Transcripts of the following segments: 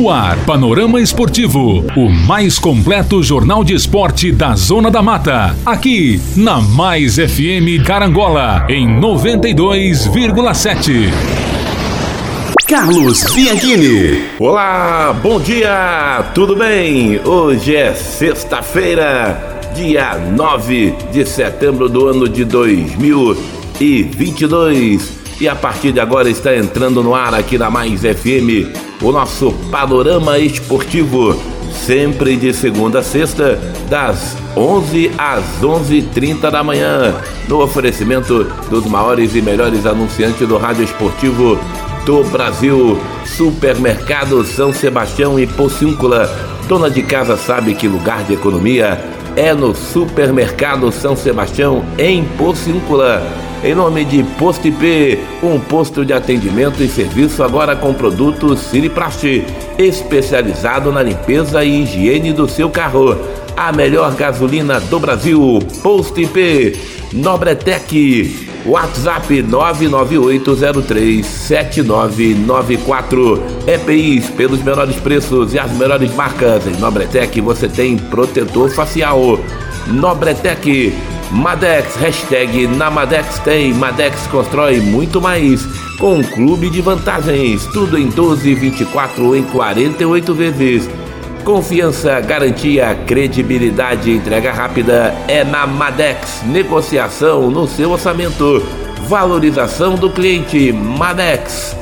No ar, Panorama Esportivo, o mais completo jornal de esporte da Zona da Mata. Aqui, na Mais FM Carangola, em 92,7. Carlos Bianchini. Olá, bom dia, tudo bem? Hoje é sexta-feira, dia 9 de setembro do ano de 2022. E a partir de agora está entrando no ar aqui na Mais FM o nosso panorama esportivo, sempre de segunda a sexta, das 11 às 11:30 da manhã, no oferecimento dos maiores e melhores anunciantes do rádio esportivo do Brasil, Supermercado São Sebastião e Pociúncula. Dona de casa sabe que lugar de economia é no Supermercado São Sebastião em Pociúncula em nome de Posto IP, um posto de atendimento e serviço agora com produtos Siriplast, especializado na limpeza e higiene do seu carro. A melhor gasolina do Brasil, Posto IP, Nobretec, WhatsApp 998037994. EPIs pelos menores preços e as melhores marcas. Em Nobretec você tem protetor facial. Nobretec Madex, hashtag na Madex tem, Madex constrói muito mais, com um clube de vantagens, tudo em 12, 24 em 48 vezes. Confiança, garantia, credibilidade, entrega rápida é na Madex. Negociação no seu orçamento. Valorização do cliente. Madex.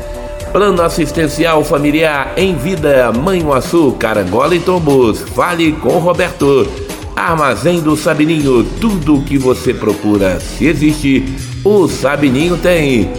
Plano assistencial familiar em vida. Manhuaçu, Carangola e Tombos. Fale com Roberto. Armazém do Sabininho, tudo o que você procura. Se existe, o Sabininho tem.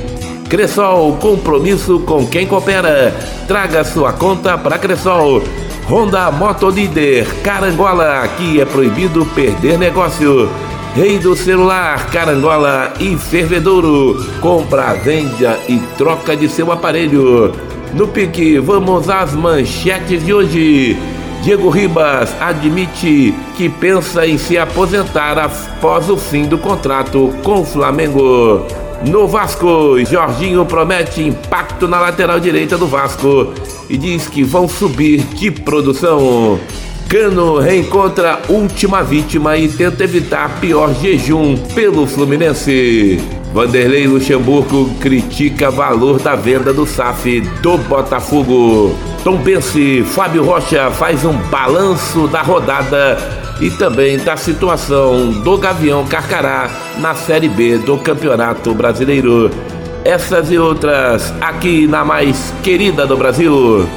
Cressol, compromisso com quem coopera. Traga sua conta para Cressol. Honda Motolíder, Carangola, aqui é proibido perder negócio. Rei do celular, Carangola e Fervedouro. Compra, venda e troca de seu aparelho. No pique, vamos às manchetes de hoje. Diego Ribas admite que pensa em se aposentar após o fim do contrato com o Flamengo. No Vasco, Jorginho promete impacto na lateral direita do Vasco e diz que vão subir de produção. Cano reencontra última vítima e tenta evitar pior jejum pelo Fluminense. Vanderlei Luxemburgo critica valor da venda do SAF do Botafogo. Tom Bense, Fábio Rocha faz um balanço da rodada e também da situação do Gavião Carcará na Série B do Campeonato Brasileiro. Essas e outras aqui na mais querida do Brasil.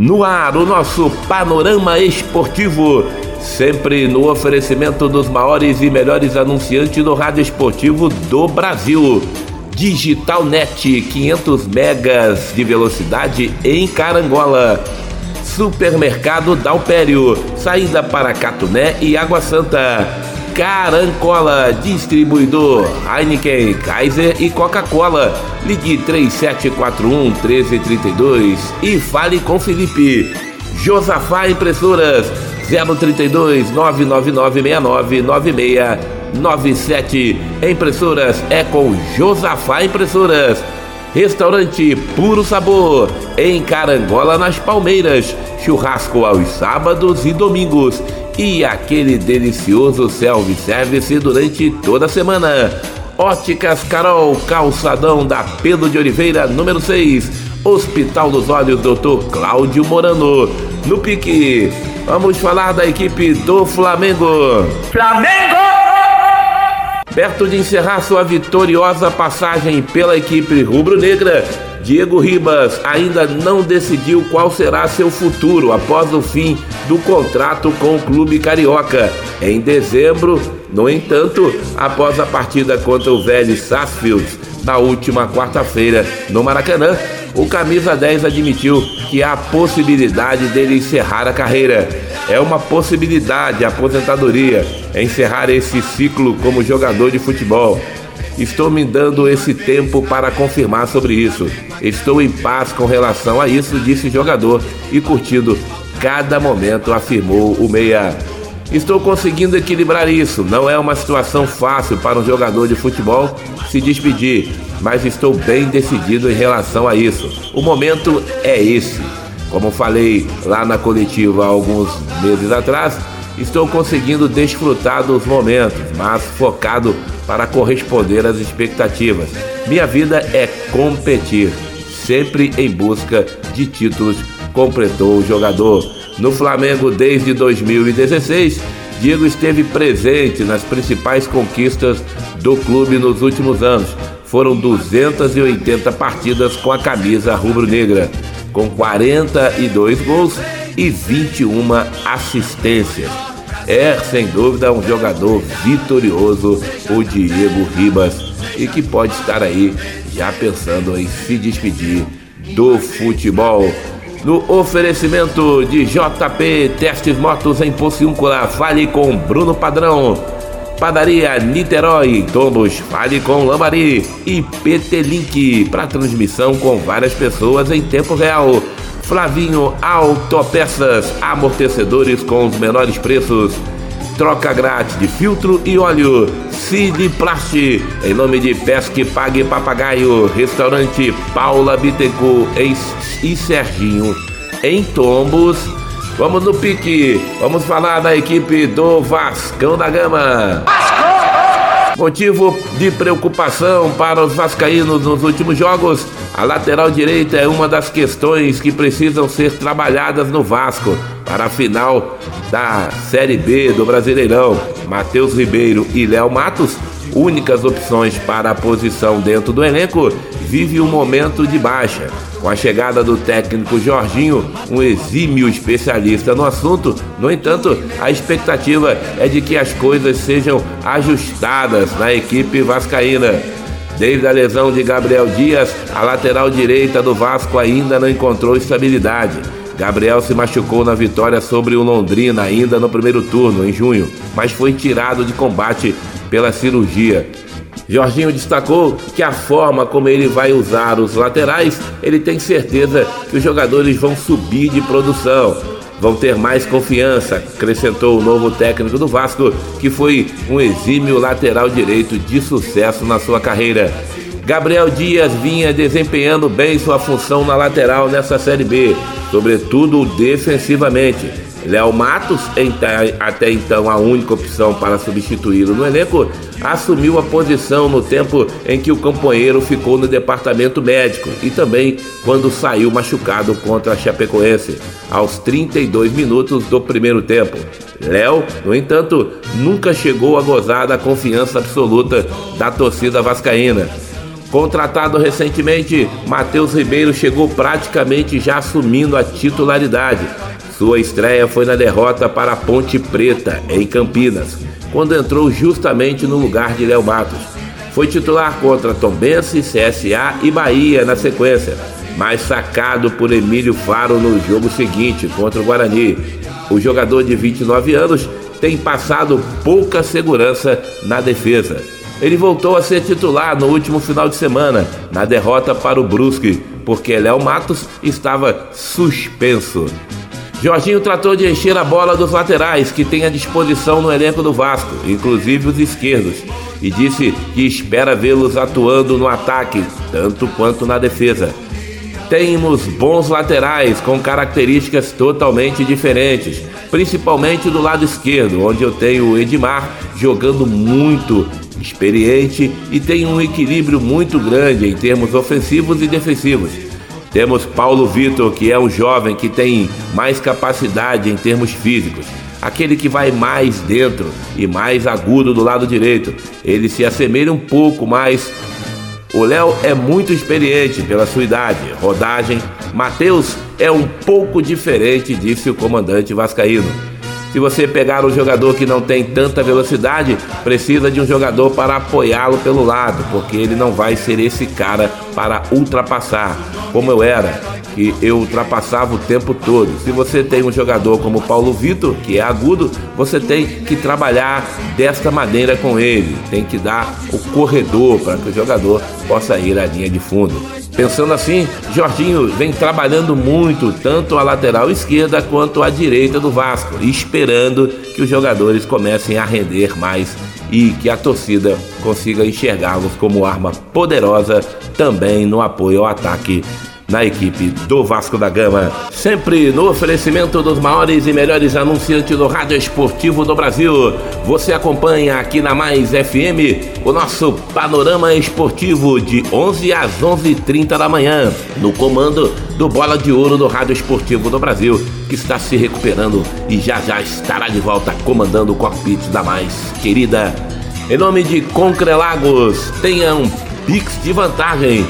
No ar, o nosso panorama esportivo, sempre no oferecimento dos maiores e melhores anunciantes do rádio esportivo do Brasil. Digital Net 500 megas de velocidade em Carangola. Supermercado Dalpério, saída para Catuné e Água Santa. Carancola, distribuidor Heineken, Kaiser e Coca-Cola. Ligue 3741 1332 e fale com Felipe. Josafá Impressoras 032 999 69 9697. Impressoras é com Josafá Impressoras. Restaurante Puro Sabor, em Carangola, nas Palmeiras. Churrasco aos sábados e domingos. E aquele delicioso self-service durante toda a semana. Óticas Carol, calçadão da Pedro de Oliveira, número 6. Hospital dos Olhos, Dr. Cláudio Morano. No pique, vamos falar da equipe do Flamengo. Flamengo! Perto de encerrar sua vitoriosa passagem pela equipe rubro-negra, Diego Ribas ainda não decidiu qual será seu futuro após o fim do contrato com o clube carioca. Em dezembro, no entanto, após a partida contra o velho Sarsfield na última quarta-feira no Maracanã, o camisa 10 admitiu que há possibilidade dele encerrar a carreira. É uma possibilidade a aposentadoria, encerrar esse ciclo como jogador de futebol. Estou me dando esse tempo para confirmar sobre isso. Estou em paz com relação a isso, disse o jogador, e curtindo cada momento, afirmou o meia. Estou conseguindo equilibrar isso. Não é uma situação fácil para um jogador de futebol se despedir, mas estou bem decidido em relação a isso. O momento é esse. Como falei lá na coletiva há alguns meses atrás, estou conseguindo desfrutar dos momentos, mas focado para corresponder às expectativas. Minha vida é competir, sempre em busca de títulos, completou o jogador. No Flamengo desde 2016, Diego esteve presente nas principais conquistas do clube nos últimos anos. Foram 280 partidas com a camisa rubro-negra, com 42 gols e 21 assistências. É, sem dúvida, um jogador vitorioso, o Diego Ribas, e que pode estar aí já pensando em se despedir do futebol. No oferecimento de JP Testes Motos em Pociúncula, fale com Bruno Padrão. Padaria Niterói, Tombos, fale com Lambari e PT Link para transmissão com várias pessoas em tempo real. Flavinho Autopeças, amortecedores com os menores preços. Troca grátis de filtro e óleo. Siliplast, em nome de Pesque Pague Papagaio. Restaurante Paula Bittencourt e Serginho, em Tombos. Vamos no pique, vamos falar da equipe do Vascão da Gama. Motivo de preocupação para os vascaínos nos últimos jogos, a lateral direita é uma das questões que precisam ser trabalhadas no Vasco para a final da Série B do Brasileirão. Matheus Ribeiro e Léo Matos, únicas opções para a posição dentro do elenco, vive um momento de baixa. Com a chegada do técnico Jorginho, um exímio especialista no assunto, no entanto, a expectativa é de que as coisas sejam ajustadas na equipe vascaína. Desde a lesão de Gabriel Dias, a lateral direita do Vasco ainda não encontrou estabilidade. Gabriel se machucou na vitória sobre o Londrina ainda no primeiro turno, em junho, mas foi tirado de combate pela cirurgia. Jorginho destacou que a forma como ele vai usar os laterais, ele tem certeza que os jogadores vão subir de produção, vão ter mais confiança, acrescentou o novo técnico do Vasco, que foi um exímio lateral direito de sucesso na sua carreira. Gabriel Dias vinha desempenhando bem sua função na lateral nessa Série B, sobretudo defensivamente. Léo Matos, até então a única opção para substituí-lo no elenco, assumiu a posição no tempo em que o companheiro ficou no departamento médico e também quando saiu machucado contra a Chapecoense, aos 32 minutos do primeiro tempo. Léo, no entanto, nunca chegou a gozar da confiança absoluta da torcida vascaína. Contratado recentemente, Matheus Ribeiro chegou praticamente já assumindo a titularidade sua estreia foi na derrota para a Ponte Preta, em Campinas, quando entrou justamente no lugar de Léo Matos. Foi titular contra Tombense, CSA e Bahia na sequência, mas sacado por Emílio Faro no jogo seguinte contra o Guarani. O jogador de 29 anos tem passado pouca segurança na defesa. Ele voltou a ser titular no último final de semana, na derrota para o Brusque, porque Léo Matos estava suspenso. Jorginho tratou de encher a bola dos laterais que tem à disposição no elenco do Vasco, inclusive os esquerdos, e disse que espera vê-los atuando no ataque, tanto quanto na defesa. Temos bons laterais com características totalmente diferentes, principalmente do lado esquerdo, onde eu tenho o Edmar jogando muito experiente e tem um equilíbrio muito grande em termos ofensivos e defensivos. Temos Paulo Vitor, que é um jovem que tem mais capacidade em termos físicos, aquele que vai mais dentro e mais agudo do lado direito. Ele se assemelha um pouco mais. O Léo é muito experiente pela sua idade, rodagem. Matheus é um pouco diferente, disse o comandante Vascaíno. Se você pegar um jogador que não tem tanta velocidade, precisa de um jogador para apoiá-lo pelo lado, porque ele não vai ser esse cara para ultrapassar, como eu era, que eu ultrapassava o tempo todo. Se você tem um jogador como Paulo Vitor, que é agudo, você tem que trabalhar desta maneira com ele, tem que dar o corredor para que o jogador possa ir à linha de fundo. Pensando assim, Jorginho vem trabalhando muito, tanto a lateral esquerda quanto a direita do Vasco, esperando que os jogadores comecem a render mais e que a torcida consiga enxergá-los como arma poderosa também no apoio ao ataque na equipe do Vasco da Gama. Sempre no oferecimento dos maiores e melhores anunciantes do rádio esportivo do Brasil. Você acompanha aqui na Mais FM o nosso panorama esportivo de 11 às 11h30 da manhã, no comando do Bola de Ouro do Rádio Esportivo do Brasil, que está se recuperando e já já estará de volta comandando o cockpit da mais querida. Em nome de Concrelagos, tenha um Pix de vantagem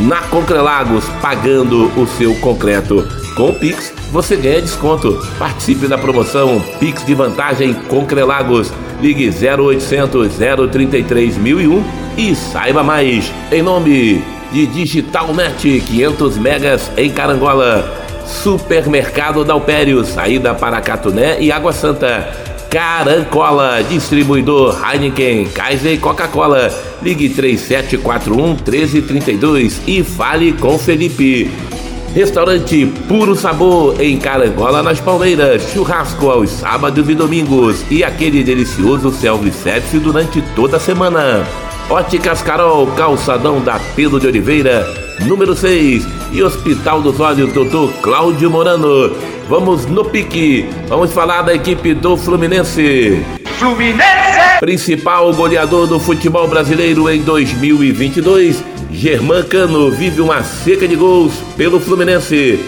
na Concrelagos, pagando o seu concreto. Com o Pix, você ganha desconto. Participe da promoção Pix de vantagem Concrelagos. Ligue 0800 033 1001 e saiba mais. Em nome de Digitalnet 500 megas em Carangola. Supermercado Dalpério, saída para Catuné e Água Santa. Carancola, distribuidor Heineken, Kaiser e Coca-Cola. Ligue 3741 1332 e fale com Felipe. Restaurante Puro Sabor em Carangola, nas Palmeiras. Churrasco aos sábados e domingos. E aquele delicioso self-service durante toda a semana. Óticas Carol, calçadão da Pedro de Oliveira, número 6. E Hospital dos Olhos, Dr. Cláudio Morano. Vamos no pique. Vamos falar da equipe do Fluminense. Fluminense! Principal goleador do futebol brasileiro em 2022, Germán Cano vive uma seca de gols pelo Fluminense.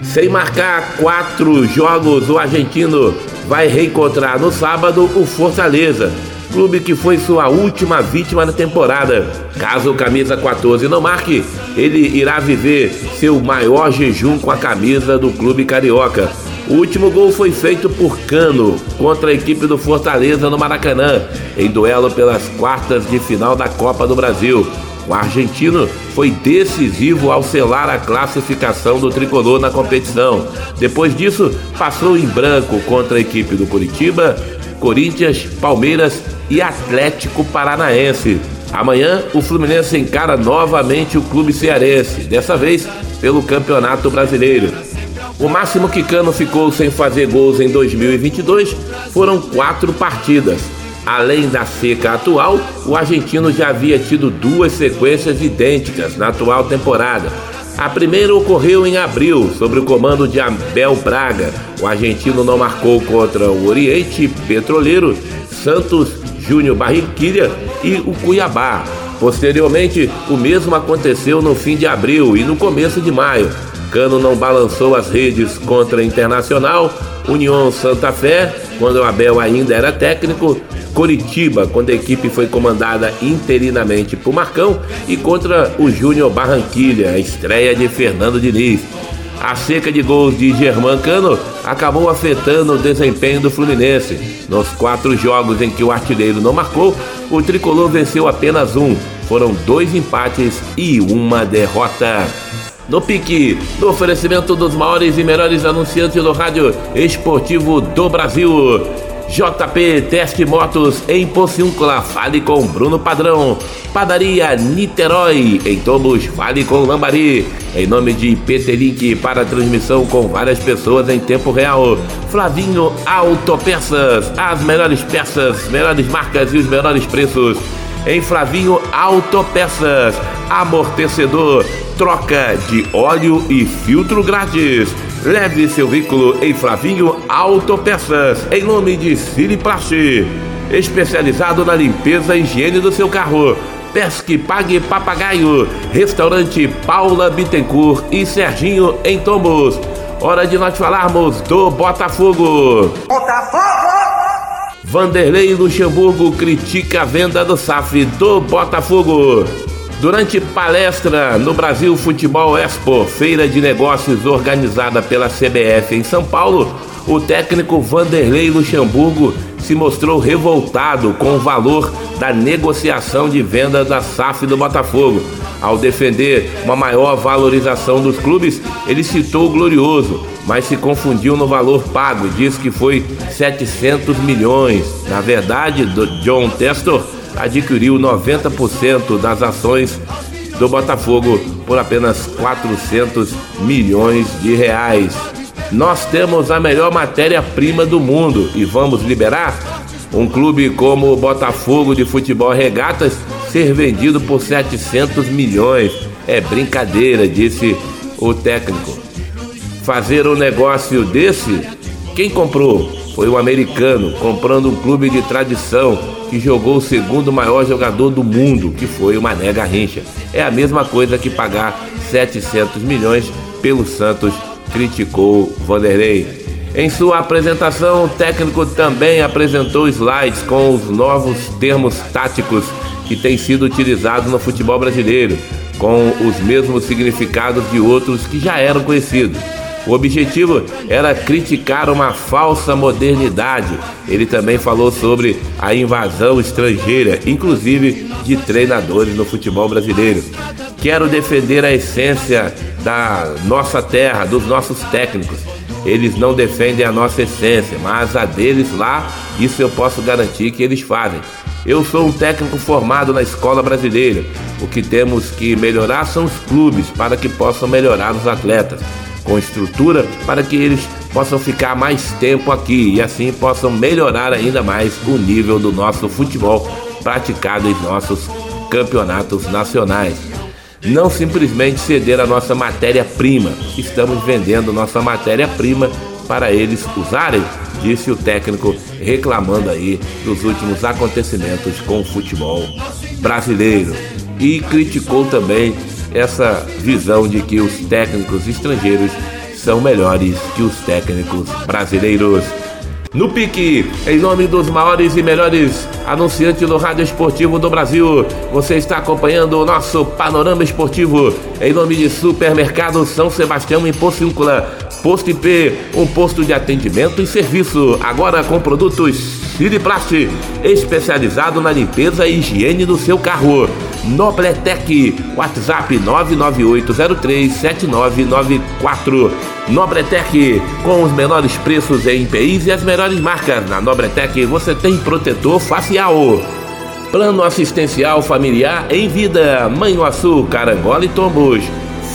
Sem marcar quatro jogos, o argentino vai reencontrar no sábado o Fortaleza clube que foi sua última vítima na temporada. Caso o camisa 14 não marque, ele irá viver seu maior jejum com a camisa do clube carioca. O último gol foi feito por Cano contra a equipe do Fortaleza no Maracanã, em duelo pelas quartas de final da Copa do Brasil. O argentino foi decisivo ao selar a classificação do tricolor na competição. Depois disso, passou em branco contra a equipe do Curitiba, Corinthians, Palmeiras e Atlético Paranaense. Amanhã, o Fluminense encara novamente o clube cearense, dessa vez pelo Campeonato Brasileiro. O máximo que Cano ficou sem fazer gols em 2022 foram quatro partidas. Além da seca atual, o argentino já havia tido duas sequências idênticas na atual temporada. A primeira ocorreu em abril, sob o comando de Abel Braga. O argentino não marcou contra o Oriente Petroleiro, Santos Júnior Barranquilha e o Cuiabá. Posteriormente, o mesmo aconteceu no fim de abril e no começo de maio. Cano não balançou as redes contra Internacional, União Santa Fé, quando o Abel ainda era técnico, Coritiba, quando a equipe foi comandada interinamente por Marcão, e contra o Júnior Barranquilha, a estreia de Fernando Diniz. A seca de gols de Germán Cano acabou afetando o desempenho do Fluminense. Nos quatro jogos em que o artilheiro não marcou, o tricolor venceu apenas um. Foram dois empates e uma derrota. No pique, no oferecimento dos maiores e melhores anunciantes do rádio esportivo do Brasil. JP Teste Motos em Pociúncula, fale com Bruno Padrão. Padaria Niterói, em Tombos, fale com Lambari. Em nome de PT Link para transmissão com várias pessoas em tempo real. Flavinho Autopeças, as melhores peças, melhores marcas e os menores preços. Em Flavinho Autopeças, amortecedor, troca de óleo e filtro grátis. Leve seu veículo em Flavinho Autopeças, em nome de Siliplast, especializado na limpeza e higiene do seu carro. Pesque Pague Papagaio, Restaurante Paula Bittencourt e Serginho em Tombos. Hora de nós falarmos do Botafogo. Botafogo! Vanderlei Luxemburgo critica a venda do SAF do Botafogo. Durante palestra no Brasil Futebol Expo, feira de negócios organizada pela CBF em São Paulo, o técnico Vanderlei Luxemburgo se mostrou revoltado com o valor da negociação de venda da SAF do Botafogo. Ao defender uma maior valorização dos clubes, ele citou o Glorioso, mas se confundiu no valor pago e disse que foi 700 milhões. Na verdade, John Testor adquiriu 90% das ações do Botafogo por apenas 400 milhões de reais. Nós temos a melhor matéria-prima do mundo e vamos liberar um clube como o Botafogo de Futebol Regatas ser vendido por 700 milhões. É brincadeira, disse o técnico. Fazer um negócio desse, quem comprou? Foi o americano comprando um clube de tradição que jogou o segundo maior jogador do mundo, que foi o Mané Garrincha. É a mesma coisa que pagar 700 milhões pelo Santos, criticou Vanderlei. Em sua apresentação, o técnico também apresentou slides com os novos termos táticos que têm sido utilizados no futebol brasileiro, com os mesmos significados de outros que já eram conhecidos. O objetivo era criticar uma falsa modernidade. Ele também falou sobre a invasão estrangeira, inclusive de treinadores no futebol brasileiro. Quero defender a essência da nossa terra, dos nossos técnicos. Eles não defendem a nossa essência, mas a deles lá, isso eu posso garantir que eles fazem. Eu sou um técnico formado na escola brasileira. O que temos que melhorar são os clubes para que possam melhorar os atletas com estrutura para que eles possam ficar mais tempo aqui e assim possam melhorar ainda mais o nível do nosso futebol praticado em nossos campeonatos nacionais. Não simplesmente ceder a nossa matéria-prima, estamos vendendo nossa matéria-prima para eles usarem, disse o técnico, reclamando aí dos últimos acontecimentos com o futebol brasileiro. E criticou também essa visão de que os técnicos estrangeiros são melhores que os técnicos brasileiros. No pique, em nome dos maiores e melhores anunciantes do rádio esportivo do Brasil, você está acompanhando o nosso panorama esportivo. Em nome de Supermercado São Sebastião em Pocíncula, Posto IP, um posto de atendimento e serviço, agora com produtos Siriplast, especializado na limpeza e higiene do seu carro. Nobletec, WhatsApp 998037994. Nobletec, com os menores preços em IPIs e as melhores marcas. Na Nobletec você tem protetor facial. Plano assistencial familiar em vida. Manhuaçu, Carangola e Tombos.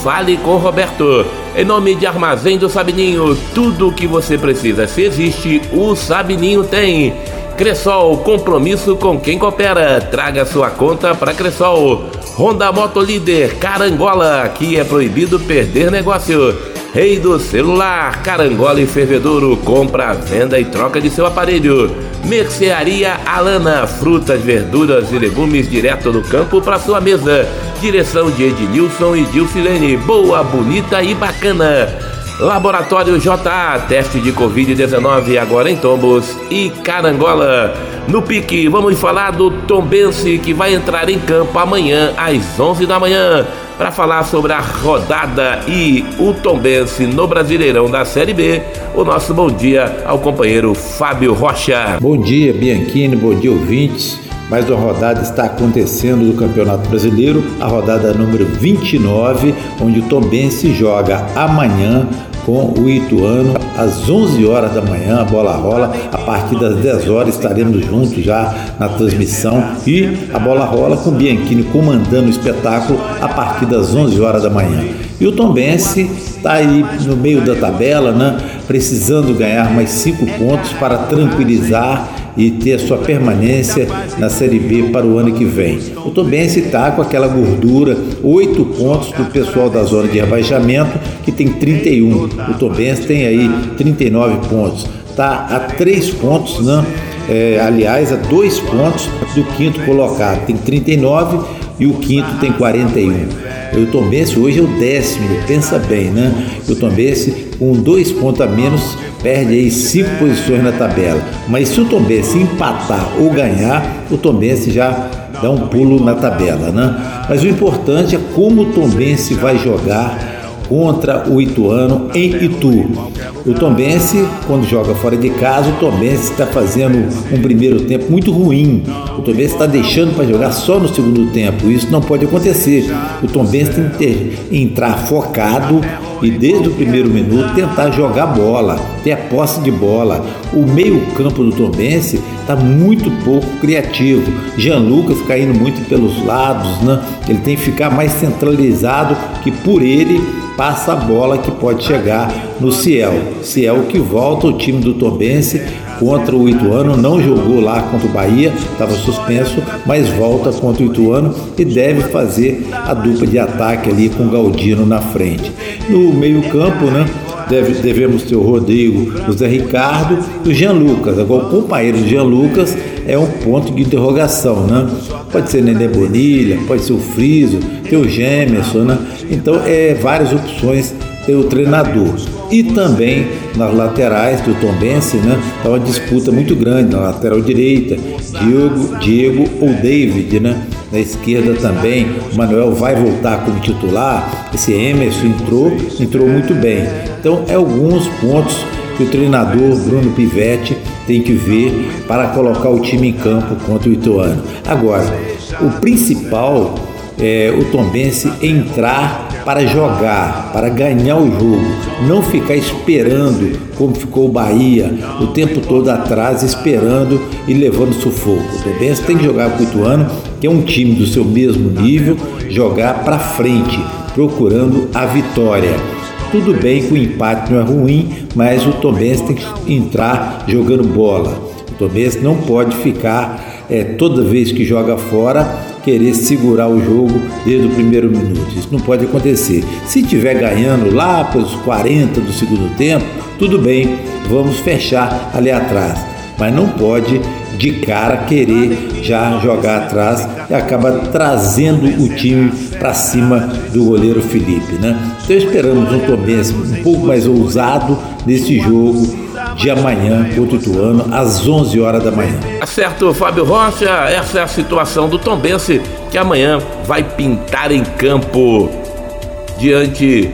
Fale com Roberto. Em nome de Armazém do Sabininho, tudo o que você precisa, se existe, o Sabininho tem. Cressol, compromisso com quem coopera. Traga sua conta para Cressol. Honda Moto Líder, Carangola, aqui é proibido perder negócio. Rei do celular, Carangola e Fervedouro, compra, venda e troca de seu aparelho. Mercearia Alana, frutas, verduras e legumes direto do campo para sua mesa. Direção de Ednilson e Dilcilene, boa, bonita e bacana. Laboratório JA, teste de Covid-19 agora em Tombos e Carangola. No pique, vamos falar do Tombense que vai entrar em campo amanhã às 11 da manhã para falar sobre a rodada e o Tombense no Brasileirão da Série B. O nosso bom dia ao companheiro Fábio Rocha. Bom dia, Bianchini, bom dia, ouvintes. Mais uma rodada está acontecendo do Campeonato Brasileiro, a rodada número 29, onde o Tombense joga amanhã com o Ituano às 11 horas da manhã, a bola rola. A partir das 10 horas estaremos juntos já na transmissão e a bola rola com o Bianchini comandando o espetáculo a partir das 11 horas da manhã. E o Tombense está aí no meio da tabela, né? precisando ganhar mais cinco pontos para tranquilizar e ter a sua permanência na Série B para o ano que vem. O Tombense está com aquela gordura, oito pontos do pessoal da zona de rebaixamento, que tem 31. O Tombense tem aí 39 pontos. Está a três pontos, né? É, aliás, a dois pontos do quinto colocado. Tem 39 e o quinto tem 41. O Tombense hoje é o décimo, pensa bem, né? O Tombense com dois pontos a menos perde aí cinco posições na tabela. Mas se o Tombense empatar ou ganhar, o Tombense já dá um pulo na tabela, né? Mas o importante é como o Tombense vai jogar contra o Ituano em Itu. O Tombense, quando joga fora de casa, o Tombense está fazendo um primeiro tempo muito ruim. O Tombense está deixando para jogar só no segundo tempo. Isso não pode acontecer. O Tombense tem que ter, entrar focado e desde o primeiro minuto tentar jogar bola, ter a posse de bola. O meio-campo do Tombense está muito pouco criativo. Jean Lucas caindo muito pelos lados, né? Ele tem que ficar mais centralizado que por ele passa a bola que pode chegar no Ciel. Ciel que volta o time do Tombense contra o Ituano, não jogou lá contra o Bahia, estava suspenso, mas volta contra o Ituano e deve fazer a dupla de ataque ali com o Galdino na frente. No meio-campo, né? Deve, devemos ter o Rodrigo, o Zé Ricardo e o Jean Lucas. Agora, o companheiro do Jean Lucas é um ponto de interrogação, né? Pode ser Nenê Bonilha, pode ser o Friso, tem o Gemerson, né? Então, é várias opções ter o treinador. E também nas laterais do Tombense, né? Tá uma disputa muito grande na lateral direita, Diego, Diego ou David, né? Na esquerda também, o Manuel vai voltar como titular. Esse Emerson entrou, entrou muito bem. Então, é alguns pontos que o treinador Bruno Pivetti tem que ver para colocar o time em campo contra o Ituano. Agora, o principal é o Tombense entrar para jogar, para ganhar o jogo, não ficar esperando como ficou o Bahia o tempo todo atrás, esperando e levando sufoco. O Tombense tem que jogar com o Ituano, que é um time do seu mesmo nível, jogar para frente, procurando a vitória. Tudo bem que o empate não é ruim, mas o Tombense tem que entrar jogando bola. O Tombense não pode ficar é, toda vez que joga fora querer segurar o jogo desde o primeiro minuto. Isso não pode acontecer. Se estiver ganhando lá pelos 40 do segundo tempo, tudo bem, vamos fechar ali atrás. Mas não pode de cara querer já jogar atrás e acaba trazendo o time para cima do goleiro Felipe, né? Então esperamos um Tombense um pouco mais ousado nesse jogo de amanhã o Ituano, às 11 horas da manhã. Tá certo, Fábio Rocha, essa é a situação do Tombense, que amanhã vai pintar em campo diante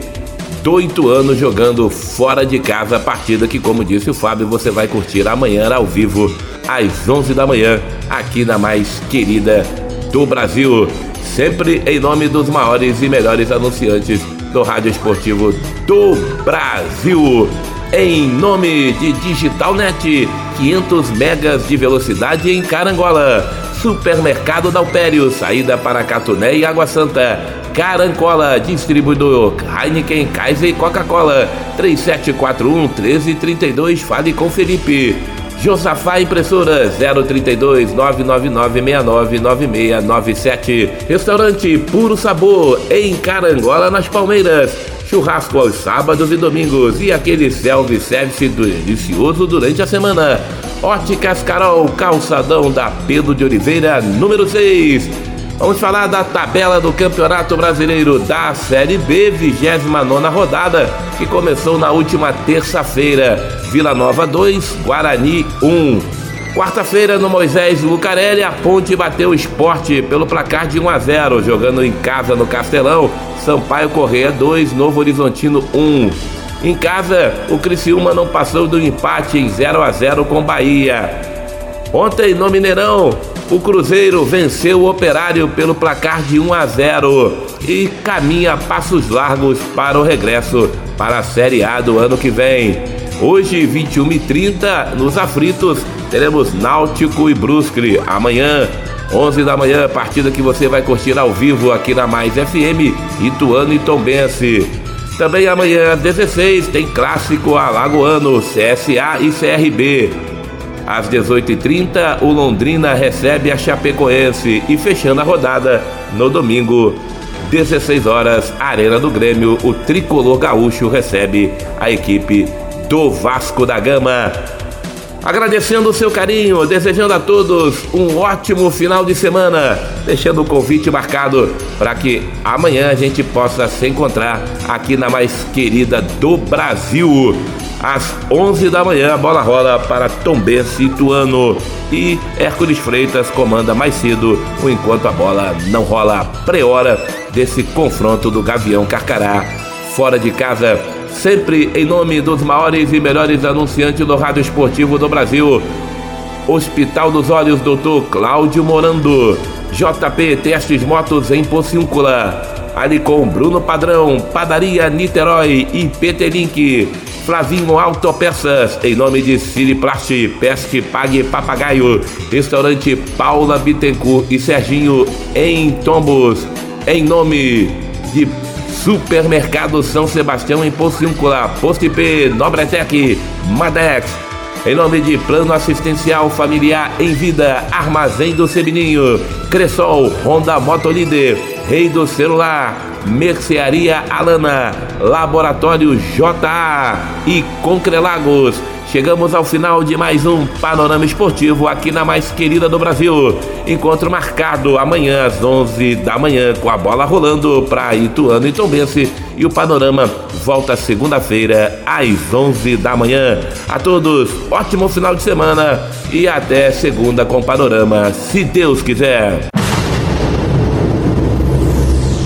do Ituano jogando fora de casa. A partida que, como disse o Fábio, você vai curtir amanhã ao vivo às 11 da manhã aqui na mais querida do Brasil, sempre em nome dos maiores e melhores anunciantes do rádio esportivo do Brasil em nome de Digitalnet, 500 megas de velocidade em Carangola. Supermercado Dalpério, saída para Catuné e Água Santa. Carancola, distribuidor Heineken, Kaiser e Coca-Cola. 3741 1332, fale com Felipe. Josafá Impressora 032 999 699697. Restaurante Puro Sabor em Carangola, nas Palmeiras churrasco aos sábados e domingos e aquele self-service delicioso durante a semana. Óticas Carol, calçadão da Pedro de Oliveira, número 6. Vamos falar da tabela do Campeonato Brasileiro da Série B, 29 rodada, que começou na última terça-feira. Vila Nova 2, Guarani 1. Quarta-feira, no Moisés Lucarelli, a Ponte bateu o esporte pelo placar de 1 a 0, jogando em casa no Castelão. Sampaio Correia 2, Novo Horizontino 1. Em casa, o Criciúma não passou do empate em 0 a 0 com Bahia. Ontem, no Mineirão, o Cruzeiro venceu o Operário pelo placar de 1 a 0 e caminha passos largos para o regresso para a Série A do ano que vem. Hoje, 21h30, nos aflitos, teremos Náutico e Brusque. Amanhã, 11 da manhã, partida que você vai curtir ao vivo aqui na Mais FM, Ituano e Tombense. Também amanhã, 16, tem clássico alagoano, CSA e CRB. Às 18h30, o Londrina recebe a Chapecoense e fechando a rodada no domingo, 16 horas, Arena do Grêmio, o tricolor gaúcho recebe a equipe do Vasco da Gama. Agradecendo o seu carinho, desejando a todos um ótimo final de semana, deixando o convite marcado para que amanhã a gente possa se encontrar aqui na mais querida do Brasil. Às 11 da manhã a bola rola para Tombense Ituano e Hércules Freitas comanda mais cedo, enquanto a bola não rola pré-hora desse confronto do Gavião Carcará fora de casa, sempre em nome dos maiores e melhores anunciantes do rádio esportivo do Brasil. Hospital dos Olhos, Dr. Cláudio Morando. JP Testes Motos em Pociúncula. Alicom Bruno Padrão, Padaria Niterói e PT Link. Flavinho Autopeças, em nome de Siriplast, Pesque Pague Papagaio, Restaurante Paula Bittencourt e Serginho em Tombos, em nome de Supermercado São Sebastião em Pociúncula, Post IP, Nobretec, Madex, em nome de Plano Assistencial Familiar em Vida, Armazém do Sebininho, Cressol, Honda Motolíder, Rei do Celular, Mercearia Alana, Laboratório JA e Concrelagos. Chegamos ao final de mais um Panorama Esportivo aqui na mais querida do Brasil. Encontro marcado amanhã às 11 da manhã com a bola rolando para Ituano e Tombense e o Panorama volta segunda-feira às 11 da manhã. A todos, ótimo final de semana e até segunda com Panorama, se Deus quiser.